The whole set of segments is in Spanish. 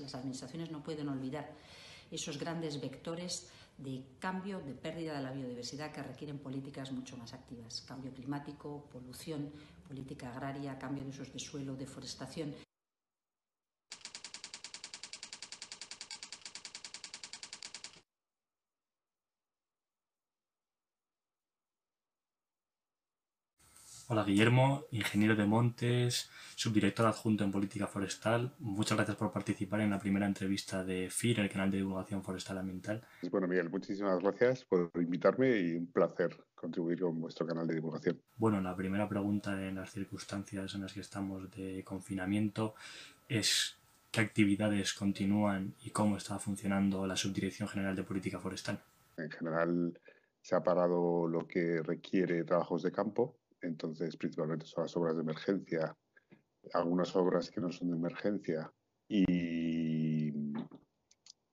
Las administraciones no pueden olvidar esos grandes vectores de cambio, de pérdida de la biodiversidad que requieren políticas mucho más activas. Cambio climático, polución, política agraria, cambio de usos de suelo, deforestación. Hola Guillermo, ingeniero de montes, subdirector adjunto en política forestal. Muchas gracias por participar en la primera entrevista de FIR, el canal de divulgación forestal ambiental. Bueno, Miguel, muchísimas gracias por invitarme y un placer contribuir con vuestro canal de divulgación. Bueno, la primera pregunta en las circunstancias en las que estamos de confinamiento es ¿qué actividades continúan y cómo está funcionando la Subdirección General de Política Forestal? En general se ha parado lo que requiere trabajos de campo entonces principalmente son las obras de emergencia, algunas obras que no son de emergencia y,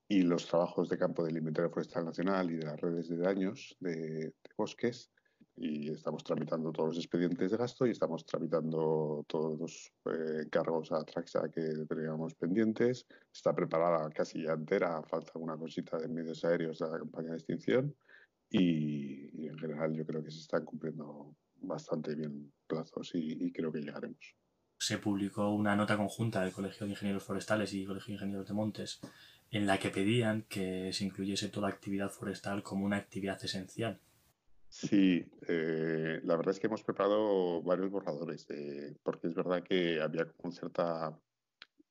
y los trabajos de campo del Inventario Forestal Nacional y de las redes de daños de, bosques y estamos tramitando todos los expedientes de gasto y estamos tramitando todos los eh, encargos a Traxa que teníamos pendientes. Está preparada casi ya entera, falta alguna cosita de medios aéreos de la campaña de extinción y, y en general yo creo que se están cumpliendo bastante bien plazos y, creo que llegaremos. Se publicó una nota conjunta del Colegio de Ingenieros Forestales y Colegio de Ingenieros de Montes en la que pedían que se incluyese toda actividad forestal como una actividad esencial. Sí, eh, la verdad es que hemos preparado varios borradores, porque es verdad que había como cierta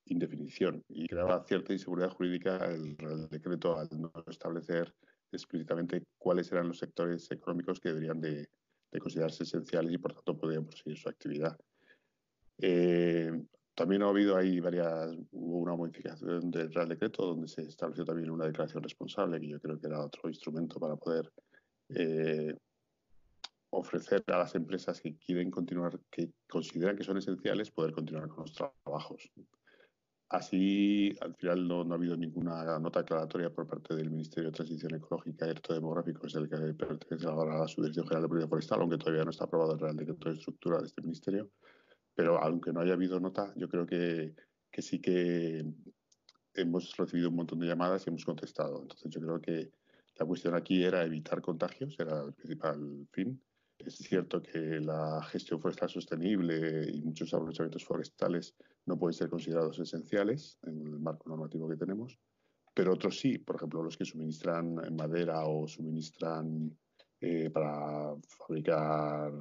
indefinición y creaba cierta inseguridad jurídica el, el decreto al no establecer explícitamente cuáles eran los sectores económicos que deberían de, de considerarse esenciales y por tanto podían proseguir su actividad. Eh, también ha habido ahí varias, hubo una modificación del Real Decreto donde se estableció también una declaración responsable, que yo creo que era otro instrumento para poder eh, ofrecer a las empresas que quieren continuar, que consideran que son esenciales, poder continuar con los trabajos. Así, al final no, ha habido ninguna nota aclaratoria por parte del Ministerio de Transición Ecológica y Reto Demográfico, es el que pertenece ahora a la Subdirección General de Política Forestal, aunque todavía no está aprobado el Real Decreto de Estructura de este Ministerio. Pero aunque no haya habido nota, yo creo que, que sí que hemos recibido un montón de llamadas y hemos contestado. Entonces, yo creo que la cuestión aquí era evitar contagios, era el principal fin. Es cierto que la gestión forestal sostenible y muchos aprovechamientos forestales no pueden ser considerados esenciales en el marco normativo que tenemos, pero otros sí, por ejemplo, los que suministran madera o suministran eh, para fabricar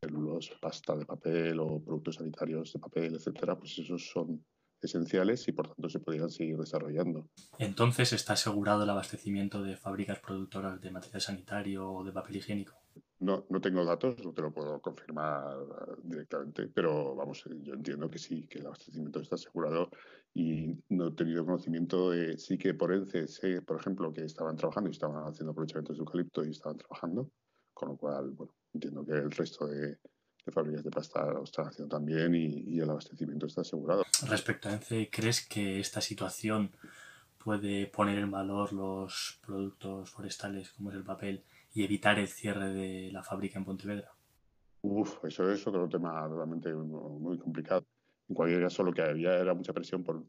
células, pasta de papel o productos sanitarios de papel, etcétera, pues esos son esenciales y por tanto se podrían seguir desarrollando. Entonces, ¿está asegurado el abastecimiento de fábricas productoras de material sanitario o de papel higiénico? No, no tengo datos, no te lo puedo confirmar directamente, pero vamos, yo entiendo que sí, que el abastecimiento está asegurado y no he tenido conocimiento de, sí que por ENCE sé, por ejemplo, que estaban trabajando y estaban haciendo aprovechamientos de eucalipto y estaban trabajando, con lo cual, bueno, entiendo que el resto de, fábricas de pasta lo están haciendo también y, el abastecimiento está asegurado. Respecto a ENCE, ¿crees que esta situación puede poner en valor los productos forestales como es el papel y evitar el cierre de la fábrica en Pontevedra? Uf, eso es otro tema realmente muy complicado. En cualquier caso, lo que había era mucha presión por,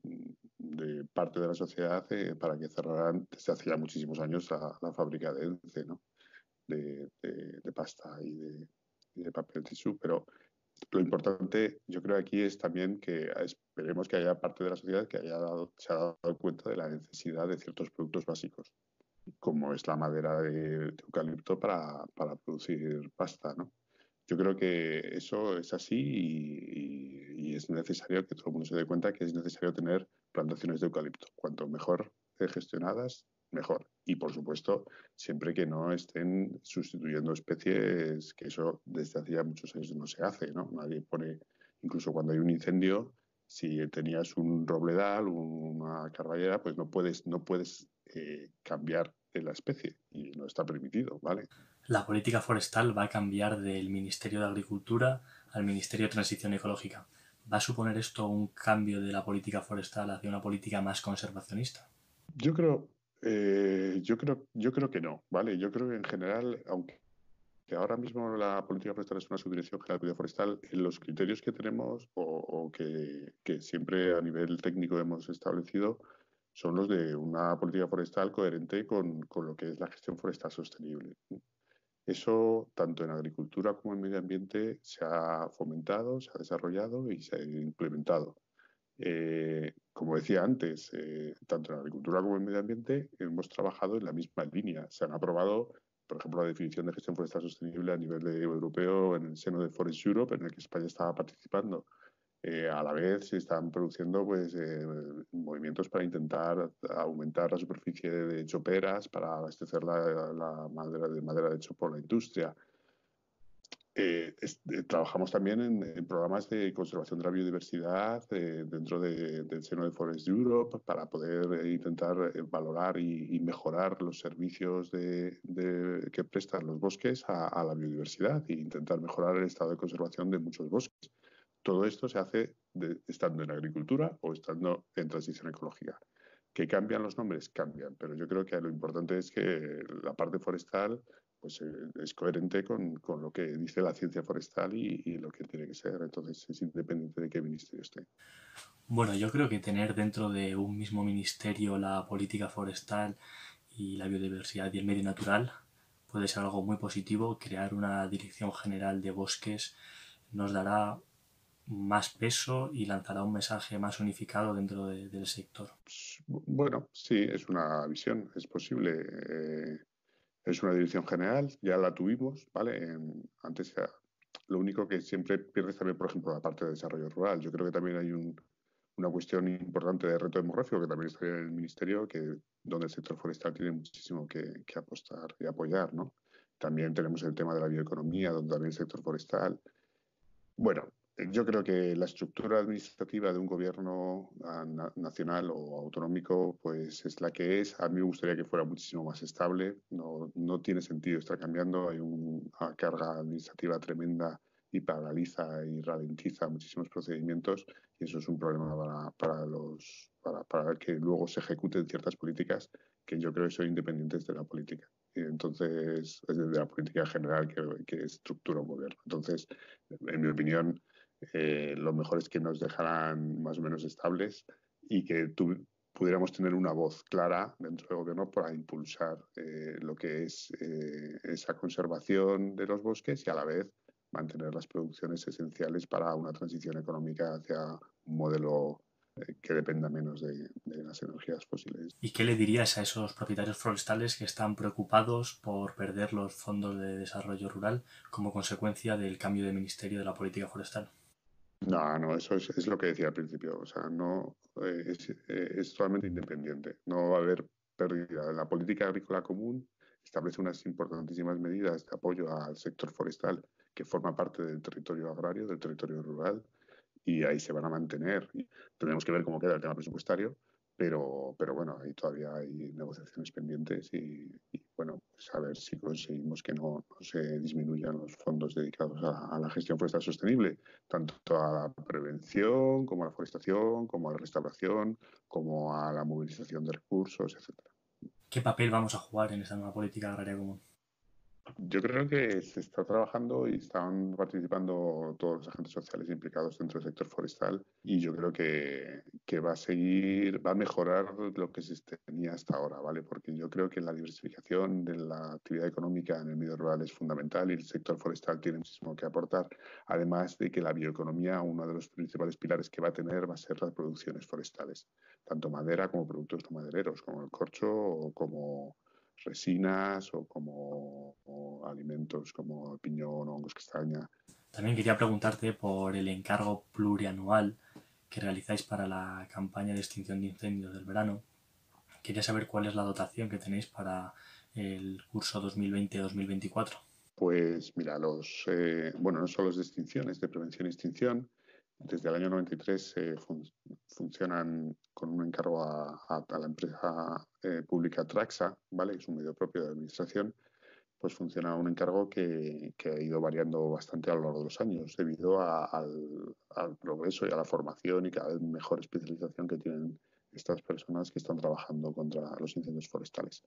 de parte de la sociedad eh, para que cerraran desde hace ya muchísimos años la, fábrica de ENCE, ¿no? de, pasta y de, papel tisú. Pero lo importante, yo creo aquí es también que esperemos que haya parte de la sociedad que haya dado, se haya dado cuenta de la necesidad de ciertos productos básicos como es la madera de, eucalipto para, para, producir pasta, ¿no? Yo creo que eso es así y, y, es necesario que todo el mundo se dé cuenta que es necesario tener plantaciones de eucalipto. Cuanto mejor gestionadas, mejor. Y por supuesto, siempre que no estén sustituyendo especies, que eso desde hacía muchos años no se hace, ¿no? Nadie pone, incluso cuando hay un incendio, si tenías un robledal, una carballera, pues no puedes, no puedes eh, cambiar de la especie y no está permitido, ¿vale? La política forestal va a cambiar del Ministerio de Agricultura al Ministerio de Transición Ecológica. ¿Va a suponer esto un cambio de la política forestal hacia una política más conservacionista? Yo creo, eh, yo creo, yo creo que no, ¿vale? Yo creo que en general, aunque ahora mismo la política forestal es una subdirección general de forestal, en los criterios que tenemos o, que, que, siempre a nivel técnico hemos establecido, son los de una política forestal coherente con, con lo que es la gestión forestal sostenible. Eso, tanto en agricultura como en medio ambiente, se ha fomentado, se ha desarrollado y se ha implementado. Eh, como decía antes, eh, tanto en agricultura como en medio ambiente hemos trabajado en la misma línea. Se han aprobado, por ejemplo, la definición de gestión forestal sostenible a nivel europeo en el seno de Forest Europe, en el que España estaba participando. Eh, a la vez se están produciendo pues, eh, movimientos para intentar aumentar la superficie de choperas para abastecer la, madera, de madera de hecho por la industria. Eh, trabajamos también en, programas de conservación de la biodiversidad dentro del seno de Forest Europe para poder intentar valorar y, mejorar los servicios de, que prestan los bosques a, a la biodiversidad e intentar mejorar el estado de conservación de muchos bosques. Todo esto se hace estando en agricultura o estando en transición ecológica. ¿Que cambian los nombres? Cambian, pero yo creo que lo importante es que la parte forestal pues, eh, es coherente con, lo que dice la ciencia forestal y, lo que tiene que ser. Entonces es independiente de qué ministerio esté. Bueno, yo creo que tener dentro de un mismo ministerio la política forestal y la biodiversidad y el medio natural puede ser algo muy positivo. Crear una dirección general de bosques nos dará más peso y lanzará un mensaje más unificado dentro del sector. Bueno, sí, es una visión, es posible. Eh, es una dirección general, ya la tuvimos, ¿vale? antes ya, lo único que siempre pierdes también, por ejemplo, la parte de desarrollo rural. Yo creo que también hay una cuestión importante de reto demográfico que también estaría en el Ministerio, que, donde el sector forestal tiene muchísimo que, que apostar y apoyar, ¿no? También tenemos el tema de la bioeconomía, donde también el sector forestal. Bueno, yo creo que la estructura administrativa de un gobierno ah, nacional o autonómico pues es la que es. A mí me gustaría que fuera muchísimo más estable. No, no tiene sentido estar cambiando. Hay una carga administrativa tremenda y paraliza y ralentiza muchísimos procedimientos y eso es un problema para, para los, para, para, que luego se ejecuten ciertas políticas que yo creo que son independientes de la política. Entonces, es de la política general que, que estructura un gobierno. Entonces, en mi opinión, eh, lo mejor es que nos dejaran más o menos estables y que pudiéramos tener una voz clara dentro del gobierno para impulsar eh, lo que es eh, esa conservación de los bosques y a la vez mantener las producciones esenciales para una transición económica hacia un modelo que dependa menos de, las energías fósiles. ¿Y qué le dirías a esos propietarios forestales que están preocupados por perder los fondos de desarrollo rural como consecuencia del cambio de ministerio de la política forestal? No, no, eso es, lo que decía al principio. O sea, no eh, es, eh, es, totalmente independiente. No va a haber pérdida. La política agrícola común establece unas importantísimas medidas de apoyo al sector forestal que forma parte del territorio agrario, del territorio rural, y ahí se van a mantener. Tendremos que ver cómo queda el tema presupuestario, pero, pero bueno, ahí todavía hay negociaciones pendientes y, bueno, pues a ver si conseguimos que no, se disminuyan los fondos dedicados a, la gestión forestal sostenible, tanto a la prevención como a la forestación, como a la restauración, como a la movilización de recursos, etcétera. ¿Qué papel vamos a jugar en esta nueva política agraria común? Yo creo que se está trabajando y están participando todos los agentes sociales implicados dentro del sector forestal y yo creo que, va a seguir, va a mejorar lo que se tenía hasta ahora, ¿vale? Porque yo creo que la diversificación de la actividad económica en el medio rural es fundamental y el sector forestal tiene muchísimo que aportar, además de que la bioeconomía, uno de los principales pilares que va a tener va a ser las producciones forestales, tanto madera como productos no madereros, como el corcho o como resinas o como alimentos como piñón, hongos, castaña. También quería preguntarte por el encargo plurianual que realizáis para la campaña de extinción de incendios del verano. Quería saber cuál es la dotación que tenéis para el curso 2020-2024. Pues mira, los, eh, bueno, no solo los de extinción, es de prevención y extinción. Desde el año 93 eh, funcionan con un encargo a, la empresa eh, pública Traxa, ¿vale? es un medio propio de administración, pues funciona un encargo que, ha ido variando bastante a lo largo de los años debido al, progreso y a la formación y cada vez mejor especialización que tienen estas personas que están trabajando contra los incendios forestales.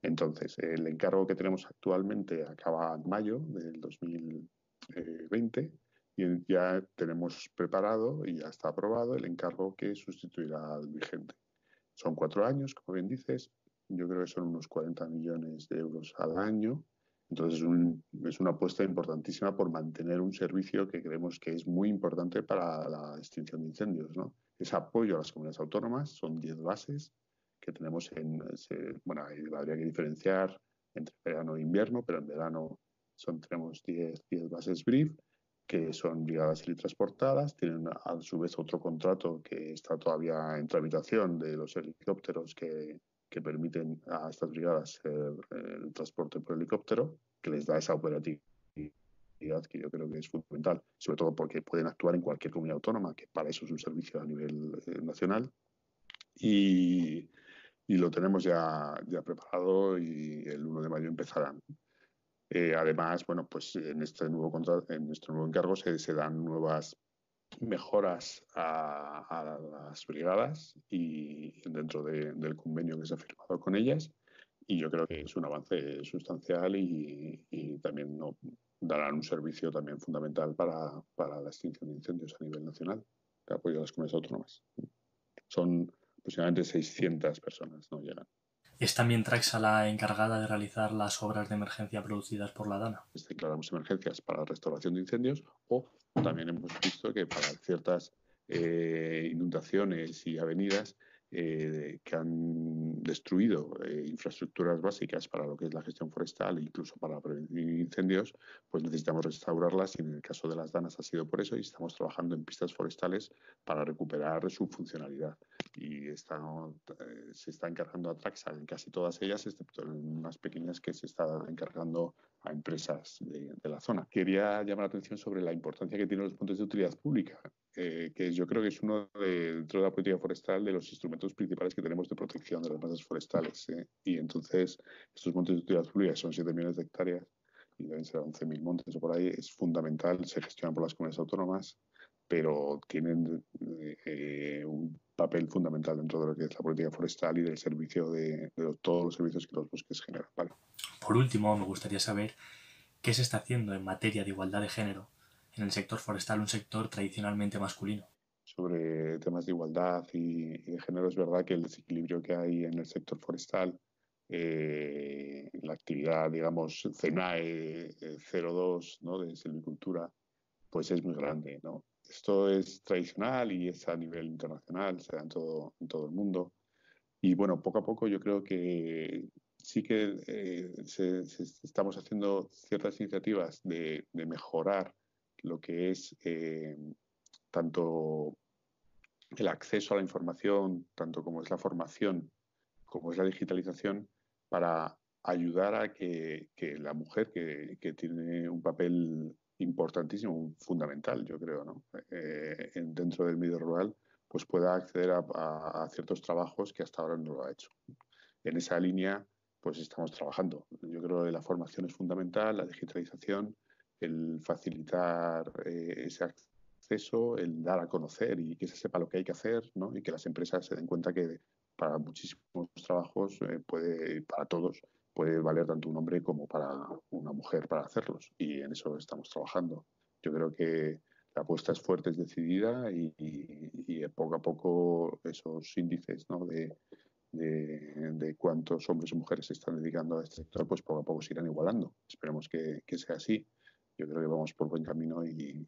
Entonces, el encargo que tenemos actualmente acaba en mayo del 2020 y ya tenemos preparado y ya está aprobado el encargo que sustituirá al vigente. Son cuatro años, como bien dices. Yo creo que son unos 40 millones de euros al año. Entonces es una apuesta importantísima por mantener un servicio que creemos que es muy importante para la extinción de incendios. ¿no? Es apoyo a las comunidades autónomas, son 10 bases que tenemos en... bueno, habría que diferenciar entre verano e invierno, pero en verano son, tenemos 10, 10 bases BRIF que son brigadas transportadas, tienen a su vez otro contrato que está todavía en tramitación de los helicópteros que, que permiten a estas brigadas el transporte por helicóptero, que les da esa operatividad que yo creo que es fundamental, sobre todo porque pueden actuar en cualquier comunidad autónoma, que para eso es un servicio a nivel eh, nacional. Y, y, lo tenemos ya, ya preparado y el 1 de mayo empezarán. Eh, además, bueno, pues en este nuevo en nuestro nuevo encargo se, se dan nuevas mejoras a, las brigadas y dentro del convenio que se ha firmado con ellas y yo creo que es un avance sustancial y, también no, darán un servicio también fundamental para, para, la extinción de incendios a nivel nacional de apoyo a las comunidades autónomas. Son aproximadamente 600 personas, no llegan. ¿Es también Traxa la encargada de realizar las obras de emergencia producidas por la DANA? Declaramos emergencias para restauración de incendios o también hemos visto que para ciertas eh, inundaciones y avenidas eh, que han destruido eh, infraestructuras básicas para lo que es la gestión forestal e incluso para prevenir incendios, pues necesitamos restaurarlas y en el caso de las danas ha sido por eso y estamos trabajando en pistas forestales para recuperar su funcionalidad. Y está, eh, se está encargando a Traxa en casi todas ellas, excepto en unas pequeñas que se está encargando a empresas de, de la zona. Quería llamar la atención sobre la importancia que tienen los puntos de utilidad pública. Eh, que yo creo que es uno de, dentro de la política forestal de los instrumentos principales que tenemos de protección de las masas forestales. ¿eh? Y entonces, estos montes de utilidad pública son 7 millones de hectáreas y deben ser 11.000 montes o por ahí, es fundamental, se gestionan por las comunidades autónomas, pero tienen eh, un papel fundamental dentro de lo que es la política forestal y del servicio de, de todos los servicios que los bosques generan. Por último, me gustaría saber qué se está haciendo en materia de igualdad de género en el sector forestal, un sector tradicionalmente masculino. Sobre temas de igualdad y, de género, es verdad que el desequilibrio que hay en el sector forestal, eh, la actividad, digamos, CENAE 02 ¿no? de silvicultura, pues es muy grande. ¿no? Esto es tradicional y es a nivel internacional, se da en todo, en todo el mundo. Y bueno, poco a poco yo creo que sí que eh, estamos haciendo ciertas iniciativas de, de mejorar lo que es eh, tanto el acceso a la información, tanto como es la formación, como es la digitalización, para ayudar a que, la mujer, que, tiene un papel importantísimo, fundamental, yo creo, ¿no? Eh, dentro del medio rural, pues pueda acceder a, ciertos trabajos que hasta ahora no lo ha hecho. En esa línea, pues estamos trabajando. Yo creo que la formación es fundamental, la digitalización, el facilitar eh, ese acceso, el dar a conocer y que se sepa lo que hay que hacer, ¿no? Y que las empresas se den cuenta que para muchísimos trabajos eh, puede, para todos, puede valer tanto un hombre como para una mujer para hacerlos. Y en eso estamos trabajando. Yo creo que la apuesta es fuerte, es decidida y, poco a poco esos índices ¿no? de, de, cuántos hombres y mujeres se están dedicando a este sector, pues poco a poco se irán igualando. Esperemos que, que sea así yo creo que vamos por buen camino y,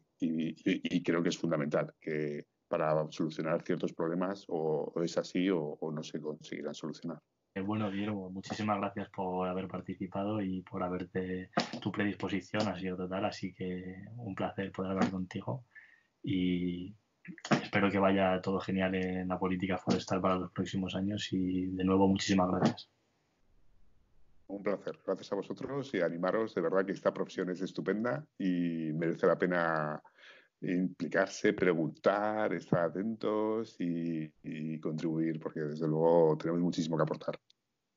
creo que es fundamental que para solucionar ciertos problemas o, es así o, no se conseguirán solucionar. Eh, bueno, Guillermo, muchísimas gracias por haber participado y por haberte tu predisposición ha sido total, así que un placer poder hablar contigo y espero que vaya todo genial en la política forestal para los próximos años y de nuevo muchísimas gracias. Un placer. Gracias a vosotros y animaros. De verdad que esta profesión es estupenda y merece la pena implicarse, preguntar, estar atentos y, y contribuir, porque desde luego tenemos muchísimo que aportar.